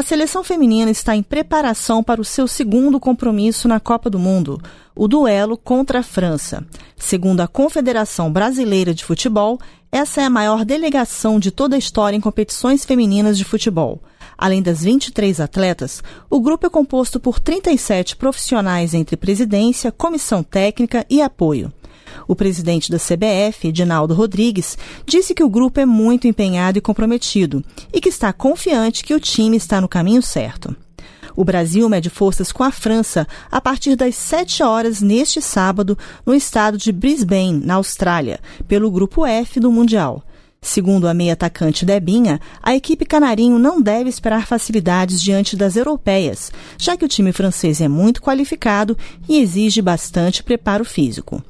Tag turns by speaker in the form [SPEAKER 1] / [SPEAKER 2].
[SPEAKER 1] A seleção feminina está em preparação para o seu segundo compromisso na Copa do Mundo, o duelo contra a França. Segundo a Confederação Brasileira de Futebol, essa é a maior delegação de toda a história em competições femininas de futebol. Além das 23 atletas, o grupo é composto por 37 profissionais entre presidência, comissão técnica e apoio. O presidente da CBF, Edinaldo Rodrigues, disse que o grupo é muito empenhado e comprometido e que está confiante que o time está no caminho certo. O Brasil mede forças com a França a partir das 7 horas neste sábado no estado de Brisbane, na Austrália, pelo Grupo F do Mundial. Segundo a meia atacante Debinha, a equipe canarinho não deve esperar facilidades diante das europeias, já que o time francês é muito qualificado e exige bastante preparo físico.